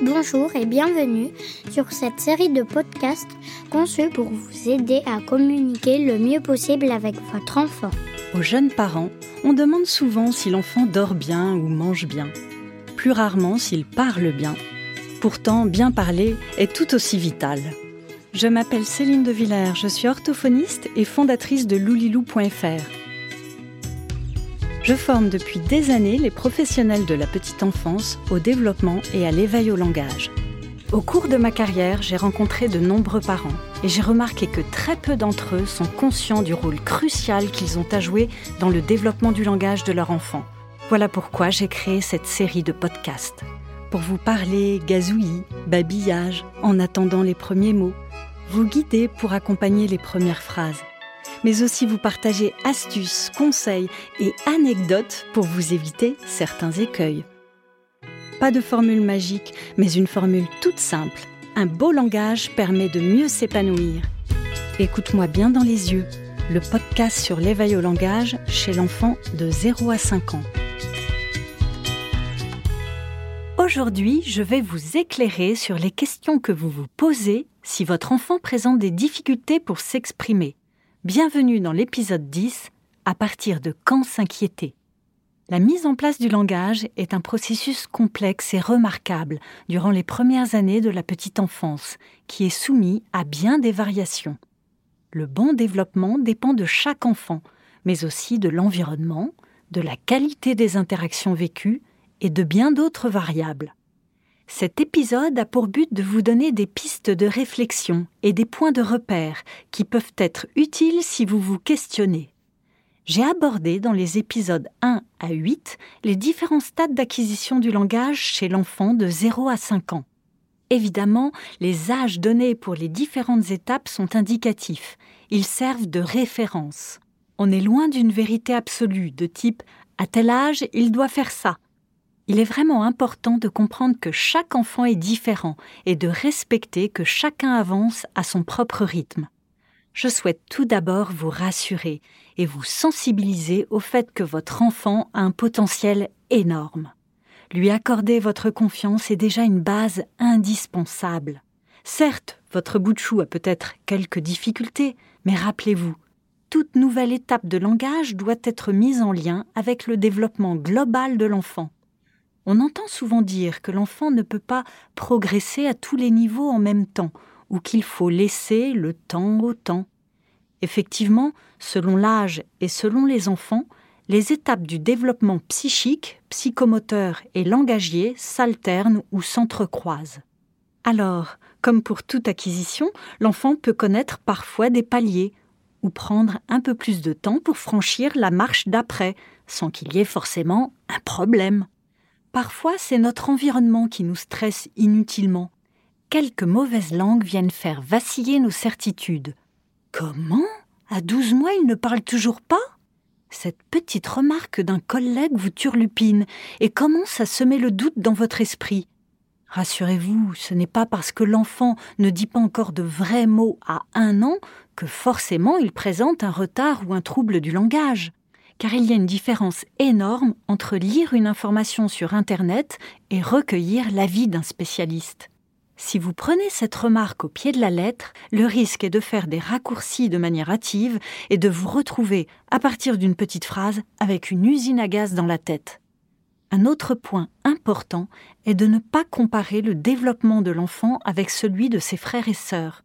Bonjour et bienvenue sur cette série de podcasts conçus pour vous aider à communiquer le mieux possible avec votre enfant. Aux jeunes parents, on demande souvent si l'enfant dort bien ou mange bien. Plus rarement s'il parle bien. Pourtant, bien parler est tout aussi vital. Je m'appelle Céline de Villers, je suis orthophoniste et fondatrice de loulilou.fr. Je forme depuis des années les professionnels de la petite enfance au développement et à l'éveil au langage. Au cours de ma carrière, j'ai rencontré de nombreux parents et j'ai remarqué que très peu d'entre eux sont conscients du rôle crucial qu'ils ont à jouer dans le développement du langage de leur enfant. Voilà pourquoi j'ai créé cette série de podcasts. Pour vous parler gazouillis, babillage, en attendant les premiers mots, vous guider pour accompagner les premières phrases mais aussi vous partager astuces, conseils et anecdotes pour vous éviter certains écueils. Pas de formule magique, mais une formule toute simple. Un beau langage permet de mieux s'épanouir. Écoute-moi bien dans les yeux, le podcast sur l'éveil au langage chez l'enfant de 0 à 5 ans. Aujourd'hui, je vais vous éclairer sur les questions que vous vous posez si votre enfant présente des difficultés pour s'exprimer. Bienvenue dans l'épisode 10, à partir de quand s'inquiéter? La mise en place du langage est un processus complexe et remarquable durant les premières années de la petite enfance, qui est soumis à bien des variations. Le bon développement dépend de chaque enfant, mais aussi de l'environnement, de la qualité des interactions vécues et de bien d'autres variables. Cet épisode a pour but de vous donner des pistes de réflexion et des points de repère qui peuvent être utiles si vous vous questionnez. J'ai abordé dans les épisodes 1 à 8 les différents stades d'acquisition du langage chez l'enfant de 0 à 5 ans. Évidemment, les âges donnés pour les différentes étapes sont indicatifs. Ils servent de référence. On est loin d'une vérité absolue de type à tel âge, il doit faire ça il est vraiment important de comprendre que chaque enfant est différent et de respecter que chacun avance à son propre rythme. Je souhaite tout d'abord vous rassurer et vous sensibiliser au fait que votre enfant a un potentiel énorme. Lui accorder votre confiance est déjà une base indispensable. Certes, votre bout de chou a peut-être quelques difficultés, mais rappelez-vous, toute nouvelle étape de langage doit être mise en lien avec le développement global de l'enfant. On entend souvent dire que l'enfant ne peut pas progresser à tous les niveaux en même temps, ou qu'il faut laisser le temps au temps. Effectivement, selon l'âge et selon les enfants, les étapes du développement psychique, psychomoteur et langagier s'alternent ou s'entrecroisent. Alors, comme pour toute acquisition, l'enfant peut connaître parfois des paliers ou prendre un peu plus de temps pour franchir la marche d'après, sans qu'il y ait forcément un problème. Parfois, c'est notre environnement qui nous stresse inutilement. Quelques mauvaises langues viennent faire vaciller nos certitudes. Comment? À douze mois, il ne parle toujours pas? Cette petite remarque d'un collègue vous turlupine et commence à semer le doute dans votre esprit? Rassurez-vous, ce n'est pas parce que l'enfant ne dit pas encore de vrais mots à un an que forcément il présente un retard ou un trouble du langage car il y a une différence énorme entre lire une information sur Internet et recueillir l'avis d'un spécialiste. Si vous prenez cette remarque au pied de la lettre, le risque est de faire des raccourcis de manière hâtive et de vous retrouver, à partir d'une petite phrase, avec une usine à gaz dans la tête. Un autre point important est de ne pas comparer le développement de l'enfant avec celui de ses frères et sœurs.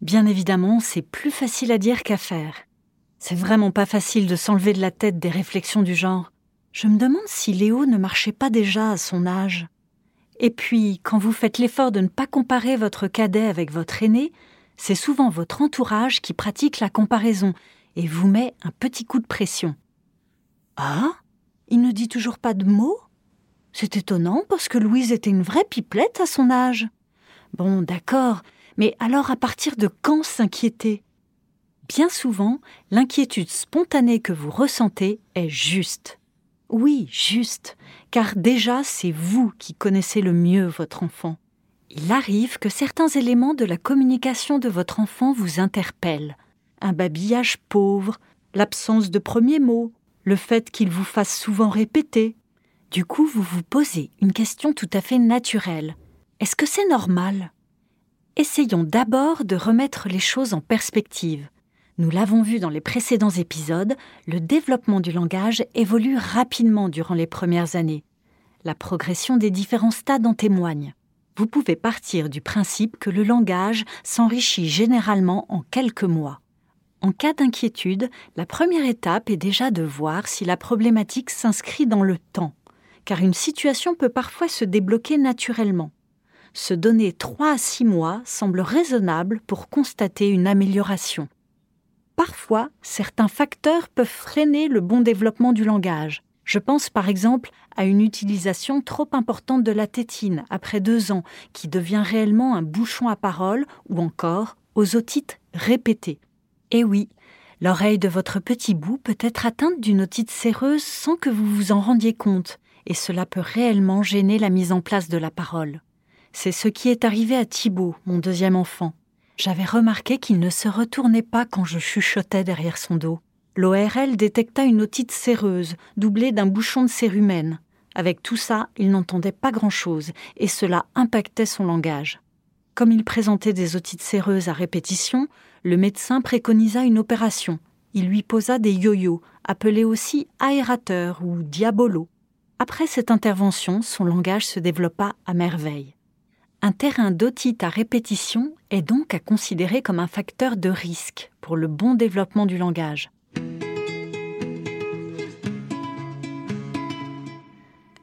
Bien évidemment, c'est plus facile à dire qu'à faire. C'est vraiment pas facile de s'enlever de la tête des réflexions du genre. Je me demande si Léo ne marchait pas déjà à son âge. Et puis, quand vous faites l'effort de ne pas comparer votre cadet avec votre aîné, c'est souvent votre entourage qui pratique la comparaison et vous met un petit coup de pression. Ah Il ne dit toujours pas de mots? C'est étonnant parce que Louise était une vraie pipelette à son âge. Bon, d'accord, mais alors à partir de quand s'inquiéter? Bien souvent, l'inquiétude spontanée que vous ressentez est juste. Oui, juste, car déjà c'est vous qui connaissez le mieux votre enfant. Il arrive que certains éléments de la communication de votre enfant vous interpellent. Un babillage pauvre, l'absence de premiers mots, le fait qu'il vous fasse souvent répéter. Du coup, vous vous posez une question tout à fait naturelle. Est-ce que c'est normal? Essayons d'abord de remettre les choses en perspective. Nous l'avons vu dans les précédents épisodes, le développement du langage évolue rapidement durant les premières années. La progression des différents stades en témoigne. Vous pouvez partir du principe que le langage s'enrichit généralement en quelques mois. En cas d'inquiétude, la première étape est déjà de voir si la problématique s'inscrit dans le temps, car une situation peut parfois se débloquer naturellement. Se donner trois à six mois semble raisonnable pour constater une amélioration. Parfois, certains facteurs peuvent freiner le bon développement du langage. Je pense par exemple à une utilisation trop importante de la tétine après deux ans, qui devient réellement un bouchon à parole, ou encore aux otites répétées. Eh oui, l'oreille de votre petit bout peut être atteinte d'une otite séreuse sans que vous vous en rendiez compte, et cela peut réellement gêner la mise en place de la parole. C'est ce qui est arrivé à Thibaut, mon deuxième enfant. J'avais remarqué qu'il ne se retournait pas quand je chuchotais derrière son dos. L'ORL détecta une otite séreuse, doublée d'un bouchon de cérumen. Avec tout ça, il n'entendait pas grand-chose, et cela impactait son langage. Comme il présentait des otites séreuses à répétition, le médecin préconisa une opération. Il lui posa des yo-yo, appelés aussi aérateurs ou diabolo. Après cette intervention, son langage se développa à merveille. Un terrain d'otite à répétition est donc à considérer comme un facteur de risque pour le bon développement du langage.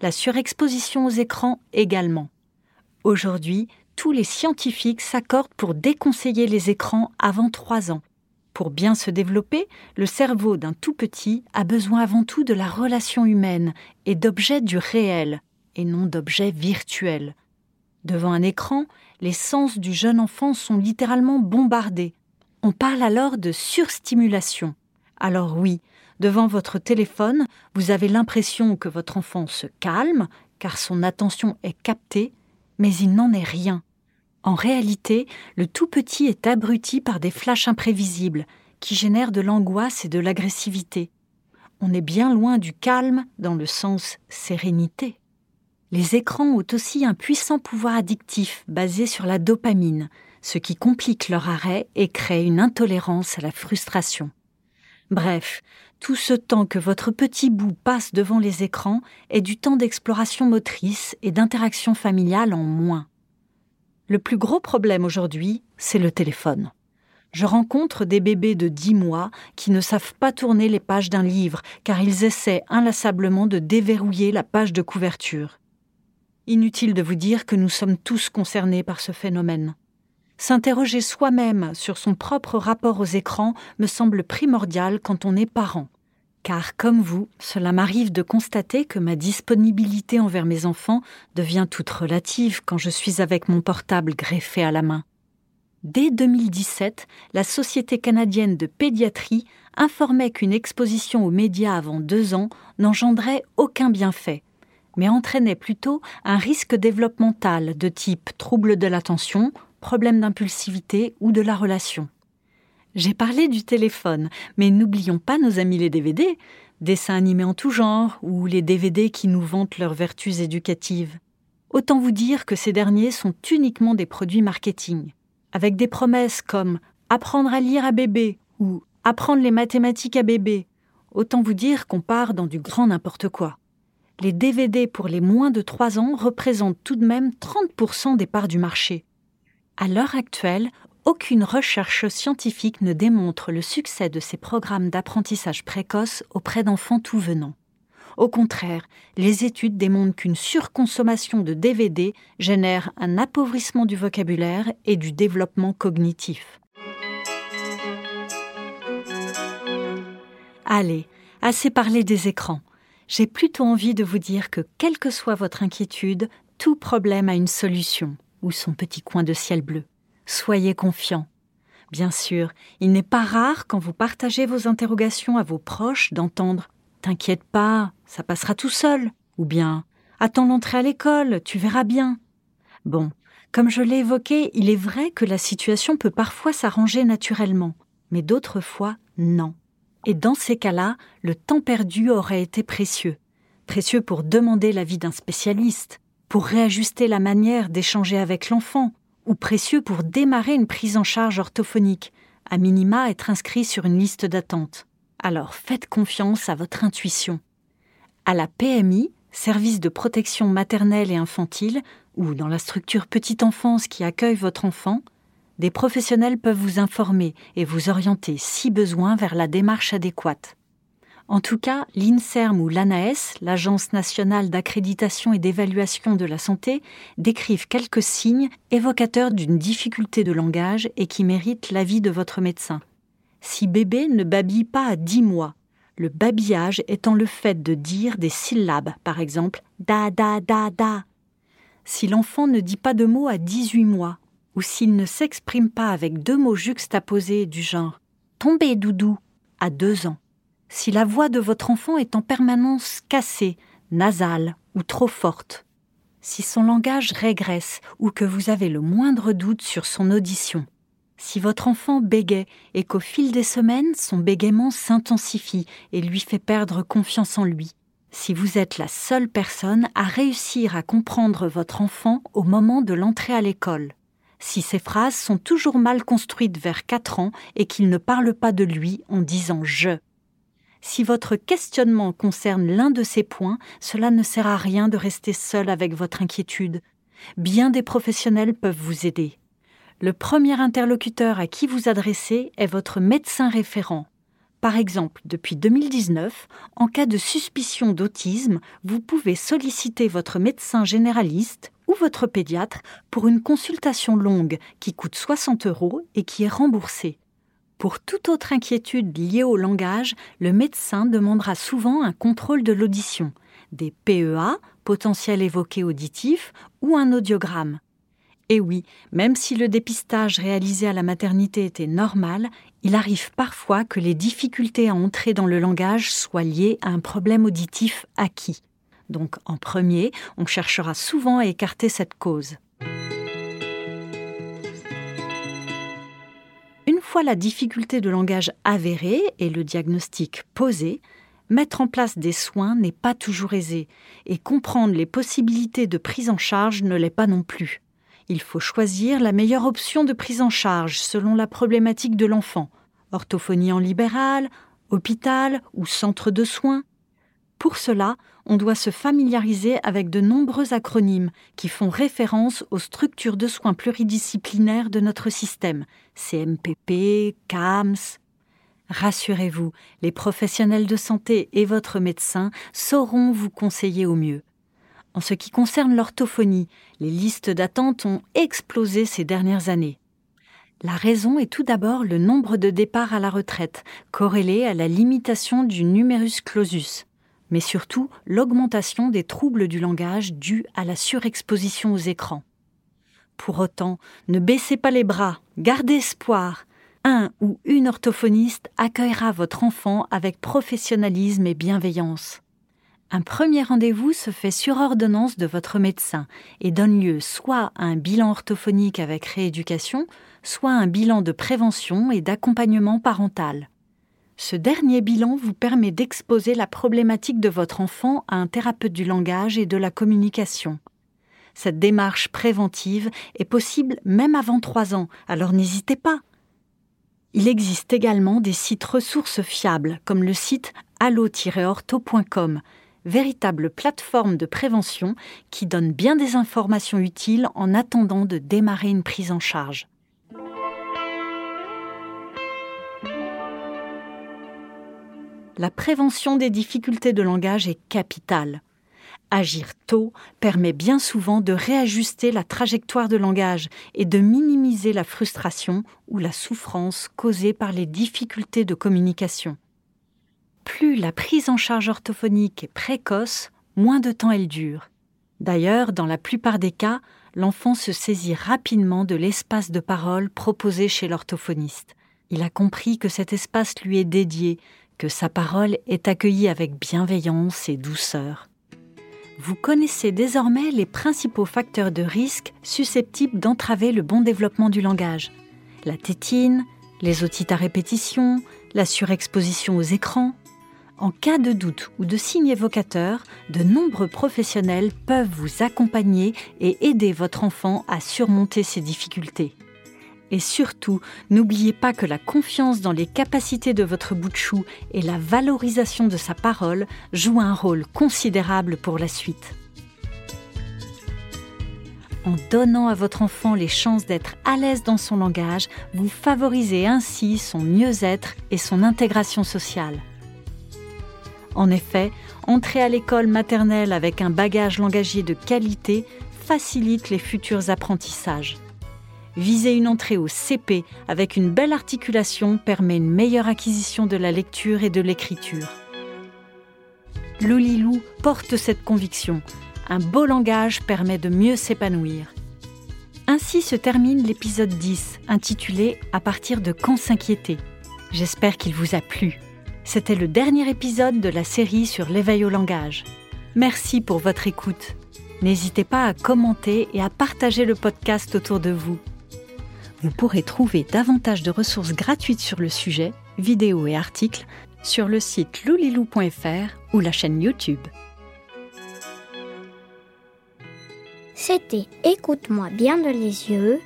La surexposition aux écrans également. Aujourd'hui, tous les scientifiques s'accordent pour déconseiller les écrans avant 3 ans. Pour bien se développer, le cerveau d'un tout petit a besoin avant tout de la relation humaine et d'objets du réel, et non d'objets virtuels, Devant un écran, les sens du jeune enfant sont littéralement bombardés. On parle alors de surstimulation. Alors oui, devant votre téléphone, vous avez l'impression que votre enfant se calme, car son attention est captée, mais il n'en est rien. En réalité, le tout petit est abruti par des flashs imprévisibles, qui génèrent de l'angoisse et de l'agressivité. On est bien loin du calme dans le sens sérénité. Les écrans ont aussi un puissant pouvoir addictif basé sur la dopamine, ce qui complique leur arrêt et crée une intolérance à la frustration. Bref, tout ce temps que votre petit bout passe devant les écrans est du temps d'exploration motrice et d'interaction familiale en moins. Le plus gros problème aujourd'hui, c'est le téléphone. Je rencontre des bébés de dix mois qui ne savent pas tourner les pages d'un livre car ils essaient inlassablement de déverrouiller la page de couverture. Inutile de vous dire que nous sommes tous concernés par ce phénomène. S'interroger soi-même sur son propre rapport aux écrans me semble primordial quand on est parent. Car, comme vous, cela m'arrive de constater que ma disponibilité envers mes enfants devient toute relative quand je suis avec mon portable greffé à la main. Dès 2017, la Société canadienne de pédiatrie informait qu'une exposition aux médias avant deux ans n'engendrait aucun bienfait, mais entraînait plutôt un risque développemental de type trouble de l'attention, problème d'impulsivité ou de la relation. J'ai parlé du téléphone, mais n'oublions pas nos amis les DVD, dessins animés en tout genre ou les DVD qui nous vantent leurs vertus éducatives. Autant vous dire que ces derniers sont uniquement des produits marketing, avec des promesses comme apprendre à lire à bébé ou apprendre les mathématiques à bébé. Autant vous dire qu'on part dans du grand n'importe quoi les DVD pour les moins de 3 ans représentent tout de même 30% des parts du marché. À l'heure actuelle, aucune recherche scientifique ne démontre le succès de ces programmes d'apprentissage précoce auprès d'enfants tout venant. Au contraire, les études démontrent qu'une surconsommation de DVD génère un appauvrissement du vocabulaire et du développement cognitif. Allez, assez parlé des écrans j'ai plutôt envie de vous dire que, quelle que soit votre inquiétude, tout problème a une solution ou son petit coin de ciel bleu. Soyez confiants. Bien sûr, il n'est pas rare quand vous partagez vos interrogations à vos proches d'entendre T'inquiète pas, ça passera tout seul ou bien Attends l'entrée à l'école, tu verras bien. Bon, comme je l'ai évoqué, il est vrai que la situation peut parfois s'arranger naturellement, mais d'autres fois, non. Et dans ces cas-là, le temps perdu aurait été précieux. Précieux pour demander l'avis d'un spécialiste, pour réajuster la manière d'échanger avec l'enfant, ou précieux pour démarrer une prise en charge orthophonique, à minima être inscrit sur une liste d'attente. Alors faites confiance à votre intuition. À la PMI, service de protection maternelle et infantile, ou dans la structure petite enfance qui accueille votre enfant, des professionnels peuvent vous informer et vous orienter si besoin vers la démarche adéquate. En tout cas, l'INSERM ou l'ANAS, l'Agence nationale d'accréditation et d'évaluation de la santé, décrivent quelques signes évocateurs d'une difficulté de langage et qui méritent l'avis de votre médecin. Si bébé ne babille pas à 10 mois, le babillage étant le fait de dire des syllabes, par exemple da da da da. Si l'enfant ne dit pas de mots à 18 mois, ou s'il ne s'exprime pas avec deux mots juxtaposés du genre tomber doudou à 2 ans si la voix de votre enfant est en permanence cassée, nasale ou trop forte, si son langage régresse ou que vous avez le moindre doute sur son audition, si votre enfant bégaye et qu'au fil des semaines son bégaiement s'intensifie et lui fait perdre confiance en lui, si vous êtes la seule personne à réussir à comprendre votre enfant au moment de l'entrée à l'école, si ses phrases sont toujours mal construites vers 4 ans et qu'il ne parle pas de lui en disant je, si votre questionnement concerne l'un de ces points, cela ne sert à rien de rester seul avec votre inquiétude. Bien des professionnels peuvent vous aider. Le premier interlocuteur à qui vous adressez est votre médecin référent. Par exemple, depuis 2019, en cas de suspicion d'autisme, vous pouvez solliciter votre médecin généraliste ou votre pédiatre pour une consultation longue qui coûte 60 euros et qui est remboursée. Pour toute autre inquiétude liée au langage, le médecin demandera souvent un contrôle de l'audition, des PEA, potentiel évoqué auditif, ou un audiogramme. Et oui, même si le dépistage réalisé à la maternité était normal, il arrive parfois que les difficultés à entrer dans le langage soient liées à un problème auditif acquis. Donc en premier, on cherchera souvent à écarter cette cause. fois la difficulté de langage avérée et le diagnostic posé, mettre en place des soins n'est pas toujours aisé, et comprendre les possibilités de prise en charge ne l'est pas non plus. Il faut choisir la meilleure option de prise en charge selon la problématique de l'enfant. Orthophonie en libéral, hôpital ou centre de soins. Pour cela, on doit se familiariser avec de nombreux acronymes qui font référence aux structures de soins pluridisciplinaires de notre système, CMPP, CAMS. Rassurez-vous, les professionnels de santé et votre médecin sauront vous conseiller au mieux. En ce qui concerne l'orthophonie, les listes d'attente ont explosé ces dernières années. La raison est tout d'abord le nombre de départs à la retraite, corrélé à la limitation du numerus clausus mais surtout l'augmentation des troubles du langage dus à la surexposition aux écrans. Pour autant, ne baissez pas les bras, gardez espoir. Un ou une orthophoniste accueillera votre enfant avec professionnalisme et bienveillance. Un premier rendez-vous se fait sur ordonnance de votre médecin et donne lieu soit à un bilan orthophonique avec rééducation, soit à un bilan de prévention et d'accompagnement parental. Ce dernier bilan vous permet d'exposer la problématique de votre enfant à un thérapeute du langage et de la communication. Cette démarche préventive est possible même avant trois ans, alors n'hésitez pas. Il existe également des sites ressources fiables, comme le site allo-ortho.com, véritable plateforme de prévention qui donne bien des informations utiles en attendant de démarrer une prise en charge. la prévention des difficultés de langage est capitale. Agir tôt permet bien souvent de réajuster la trajectoire de langage et de minimiser la frustration ou la souffrance causée par les difficultés de communication. Plus la prise en charge orthophonique est précoce, moins de temps elle dure. D'ailleurs, dans la plupart des cas, l'enfant se saisit rapidement de l'espace de parole proposé chez l'orthophoniste. Il a compris que cet espace lui est dédié, que sa parole est accueillie avec bienveillance et douceur. Vous connaissez désormais les principaux facteurs de risque susceptibles d'entraver le bon développement du langage. La tétine, les otites à répétition, la surexposition aux écrans. En cas de doute ou de signe évocateur, de nombreux professionnels peuvent vous accompagner et aider votre enfant à surmonter ces difficultés. Et surtout, n'oubliez pas que la confiance dans les capacités de votre bout de chou et la valorisation de sa parole jouent un rôle considérable pour la suite. En donnant à votre enfant les chances d'être à l'aise dans son langage, vous favorisez ainsi son mieux-être et son intégration sociale. En effet, entrer à l'école maternelle avec un bagage langagier de qualité facilite les futurs apprentissages. Viser une entrée au CP avec une belle articulation permet une meilleure acquisition de la lecture et de l'écriture. Lolilou porte cette conviction. Un beau langage permet de mieux s'épanouir. Ainsi se termine l'épisode 10, intitulé À partir de quand s'inquiéter. J'espère qu'il vous a plu. C'était le dernier épisode de la série sur l'éveil au langage. Merci pour votre écoute. N'hésitez pas à commenter et à partager le podcast autour de vous. Vous pourrez trouver davantage de ressources gratuites sur le sujet, vidéos et articles, sur le site loulilou.fr ou la chaîne YouTube. C'était Écoute-moi bien de les yeux,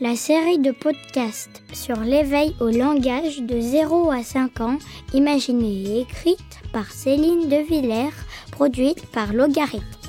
la série de podcasts sur l'éveil au langage de 0 à 5 ans, imaginée et écrite par Céline De Villers, produite par Logarithme.